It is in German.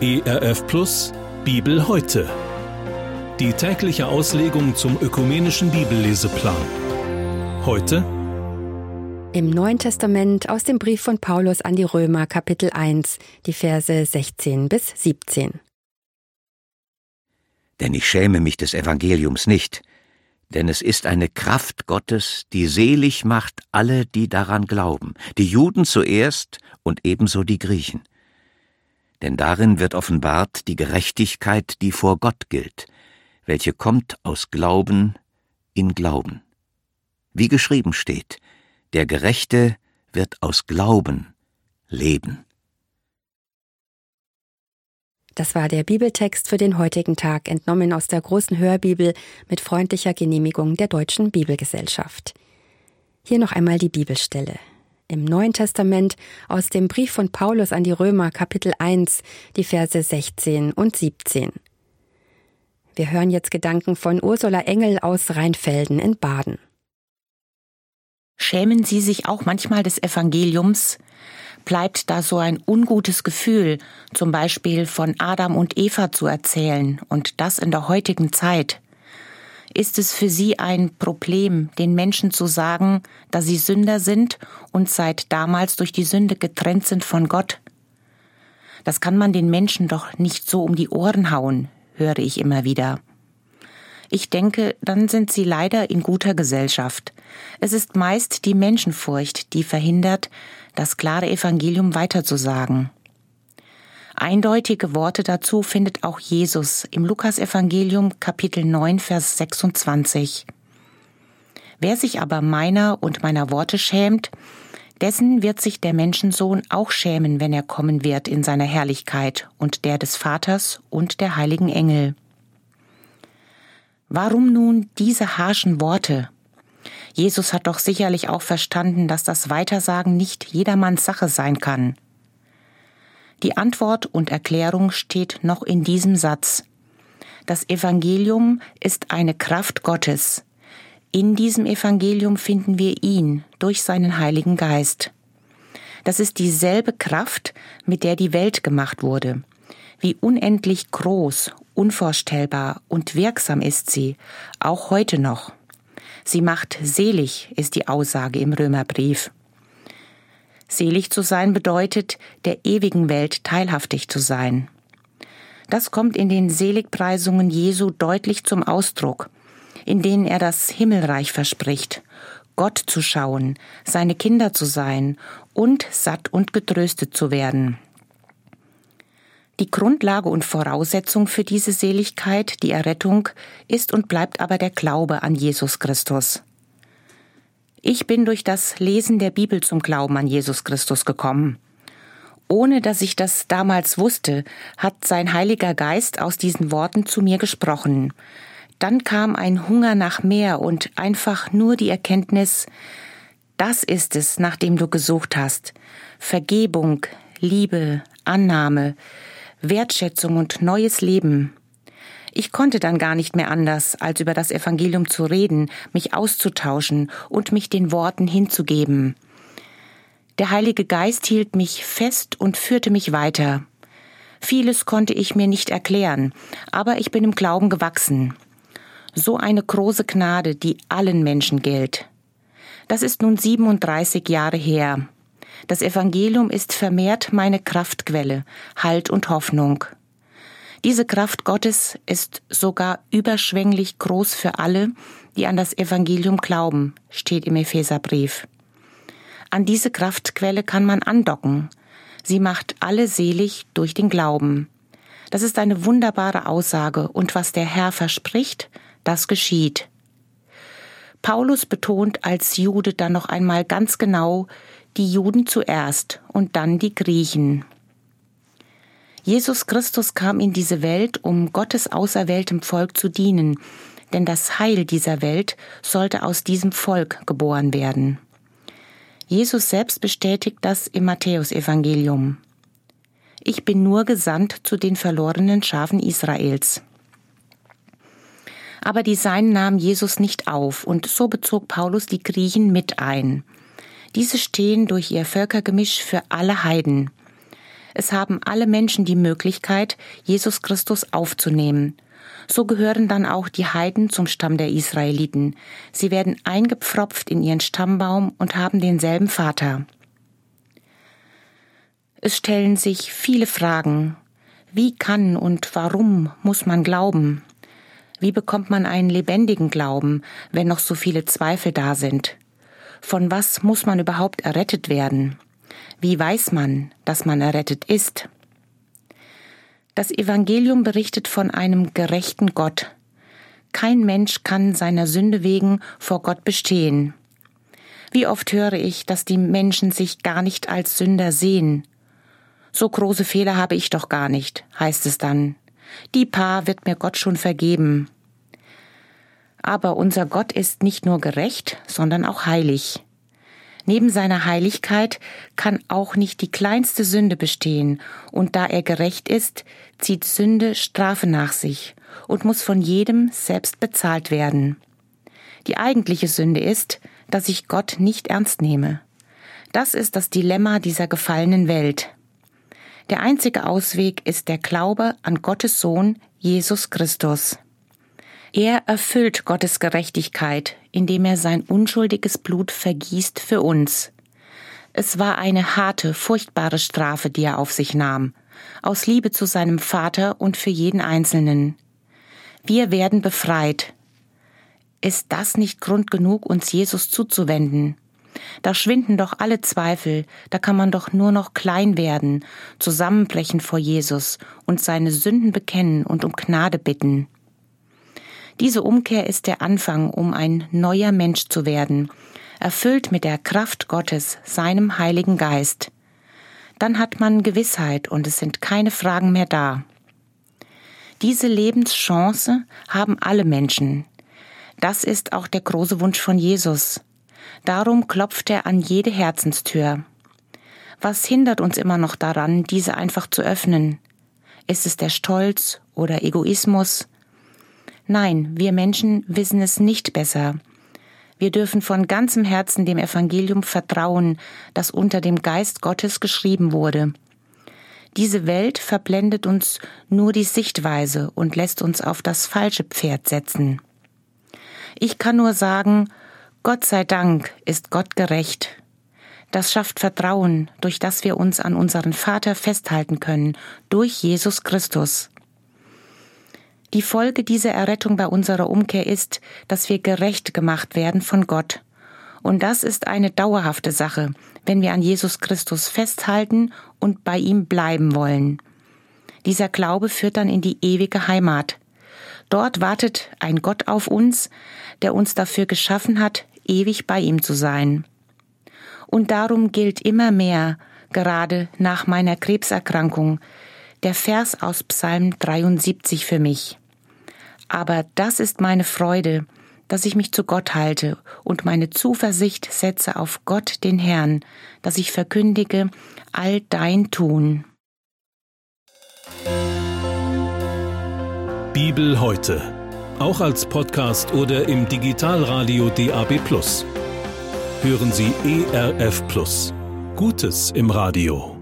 ERF Plus Bibel heute. Die tägliche Auslegung zum ökumenischen Bibelleseplan. Heute im Neuen Testament aus dem Brief von Paulus an die Römer Kapitel 1, die Verse 16 bis 17. Denn ich schäme mich des Evangeliums nicht, denn es ist eine Kraft Gottes, die selig macht alle, die daran glauben, die Juden zuerst und ebenso die Griechen. Denn darin wird offenbart die Gerechtigkeit, die vor Gott gilt, welche kommt aus Glauben in Glauben. Wie geschrieben steht, der Gerechte wird aus Glauben leben. Das war der Bibeltext für den heutigen Tag, entnommen aus der großen Hörbibel mit freundlicher Genehmigung der Deutschen Bibelgesellschaft. Hier noch einmal die Bibelstelle. Im Neuen Testament aus dem Brief von Paulus an die Römer Kapitel 1, die Verse 16 und 17. Wir hören jetzt Gedanken von Ursula Engel aus Rheinfelden in Baden. Schämen Sie sich auch manchmal des Evangeliums? Bleibt da so ein ungutes Gefühl, zum Beispiel von Adam und Eva zu erzählen und das in der heutigen Zeit? Ist es für Sie ein Problem, den Menschen zu sagen, dass sie Sünder sind und seit damals durch die Sünde getrennt sind von Gott? Das kann man den Menschen doch nicht so um die Ohren hauen, höre ich immer wieder. Ich denke, dann sind sie leider in guter Gesellschaft. Es ist meist die Menschenfurcht, die verhindert, das klare Evangelium weiterzusagen. Eindeutige Worte dazu findet auch Jesus im Lukasevangelium Kapitel 9 Vers 26. Wer sich aber meiner und meiner Worte schämt, dessen wird sich der Menschensohn auch schämen, wenn er kommen wird in seiner Herrlichkeit und der des Vaters und der heiligen Engel. Warum nun diese harschen Worte? Jesus hat doch sicherlich auch verstanden, dass das Weitersagen nicht jedermanns Sache sein kann. Die Antwort und Erklärung steht noch in diesem Satz. Das Evangelium ist eine Kraft Gottes. In diesem Evangelium finden wir ihn durch seinen Heiligen Geist. Das ist dieselbe Kraft, mit der die Welt gemacht wurde. Wie unendlich groß, unvorstellbar und wirksam ist sie, auch heute noch. Sie macht selig, ist die Aussage im Römerbrief. Selig zu sein bedeutet, der ewigen Welt teilhaftig zu sein. Das kommt in den Seligpreisungen Jesu deutlich zum Ausdruck, in denen er das Himmelreich verspricht, Gott zu schauen, seine Kinder zu sein und satt und getröstet zu werden. Die Grundlage und Voraussetzung für diese Seligkeit, die Errettung, ist und bleibt aber der Glaube an Jesus Christus. Ich bin durch das Lesen der Bibel zum Glauben an Jesus Christus gekommen. Ohne dass ich das damals wusste, hat sein Heiliger Geist aus diesen Worten zu mir gesprochen. Dann kam ein Hunger nach mehr und einfach nur die Erkenntnis, das ist es, nach dem du gesucht hast. Vergebung, Liebe, Annahme, Wertschätzung und neues Leben. Ich konnte dann gar nicht mehr anders, als über das Evangelium zu reden, mich auszutauschen und mich den Worten hinzugeben. Der Heilige Geist hielt mich fest und führte mich weiter. Vieles konnte ich mir nicht erklären, aber ich bin im Glauben gewachsen. So eine große Gnade, die allen Menschen gilt. Das ist nun 37 Jahre her. Das Evangelium ist vermehrt meine Kraftquelle, Halt und Hoffnung. Diese Kraft Gottes ist sogar überschwänglich groß für alle, die an das Evangelium glauben, steht im Epheserbrief. An diese Kraftquelle kann man andocken. Sie macht alle selig durch den Glauben. Das ist eine wunderbare Aussage, und was der Herr verspricht, das geschieht. Paulus betont als Jude dann noch einmal ganz genau, die Juden zuerst und dann die Griechen. Jesus Christus kam in diese Welt, um Gottes auserwähltem Volk zu dienen, denn das Heil dieser Welt sollte aus diesem Volk geboren werden. Jesus selbst bestätigt das im Matthäusevangelium. Ich bin nur gesandt zu den verlorenen Schafen Israels. Aber die Seinen nahmen Jesus nicht auf, und so bezog Paulus die Griechen mit ein. Diese stehen durch ihr Völkergemisch für alle Heiden. Es haben alle Menschen die Möglichkeit, Jesus Christus aufzunehmen. So gehören dann auch die Heiden zum Stamm der Israeliten. Sie werden eingepfropft in ihren Stammbaum und haben denselben Vater. Es stellen sich viele Fragen. Wie kann und warum muss man glauben? Wie bekommt man einen lebendigen Glauben, wenn noch so viele Zweifel da sind? Von was muss man überhaupt errettet werden? Wie weiß man, dass man errettet ist? Das Evangelium berichtet von einem gerechten Gott. Kein Mensch kann seiner Sünde wegen vor Gott bestehen. Wie oft höre ich, dass die Menschen sich gar nicht als Sünder sehen. So große Fehler habe ich doch gar nicht, heißt es dann. Die Paar wird mir Gott schon vergeben. Aber unser Gott ist nicht nur gerecht, sondern auch heilig. Neben seiner Heiligkeit kann auch nicht die kleinste Sünde bestehen, und da er gerecht ist, zieht Sünde Strafe nach sich und muss von jedem selbst bezahlt werden. Die eigentliche Sünde ist, dass ich Gott nicht ernst nehme. Das ist das Dilemma dieser gefallenen Welt. Der einzige Ausweg ist der Glaube an Gottes Sohn Jesus Christus. Er erfüllt Gottes Gerechtigkeit, indem er sein unschuldiges Blut vergießt für uns. Es war eine harte, furchtbare Strafe, die er auf sich nahm, aus Liebe zu seinem Vater und für jeden Einzelnen. Wir werden befreit. Ist das nicht Grund genug, uns Jesus zuzuwenden? Da schwinden doch alle Zweifel, da kann man doch nur noch klein werden, zusammenbrechen vor Jesus und seine Sünden bekennen und um Gnade bitten. Diese Umkehr ist der Anfang, um ein neuer Mensch zu werden, erfüllt mit der Kraft Gottes, seinem Heiligen Geist. Dann hat man Gewissheit und es sind keine Fragen mehr da. Diese Lebenschance haben alle Menschen. Das ist auch der große Wunsch von Jesus. Darum klopft er an jede Herzenstür. Was hindert uns immer noch daran, diese einfach zu öffnen? Ist es der Stolz oder Egoismus? Nein, wir Menschen wissen es nicht besser. Wir dürfen von ganzem Herzen dem Evangelium vertrauen, das unter dem Geist Gottes geschrieben wurde. Diese Welt verblendet uns nur die Sichtweise und lässt uns auf das falsche Pferd setzen. Ich kann nur sagen, Gott sei Dank ist Gott gerecht. Das schafft Vertrauen, durch das wir uns an unseren Vater festhalten können, durch Jesus Christus. Die Folge dieser Errettung bei unserer Umkehr ist, dass wir gerecht gemacht werden von Gott. Und das ist eine dauerhafte Sache, wenn wir an Jesus Christus festhalten und bei ihm bleiben wollen. Dieser Glaube führt dann in die ewige Heimat. Dort wartet ein Gott auf uns, der uns dafür geschaffen hat, ewig bei ihm zu sein. Und darum gilt immer mehr, gerade nach meiner Krebserkrankung, der Vers aus Psalm 73 für mich. Aber das ist meine Freude, dass ich mich zu Gott halte und meine Zuversicht setze auf Gott den Herrn, dass ich verkündige all dein Tun. Bibel heute, auch als Podcast oder im Digitalradio DAB+. Hören Sie ERF Gutes im Radio.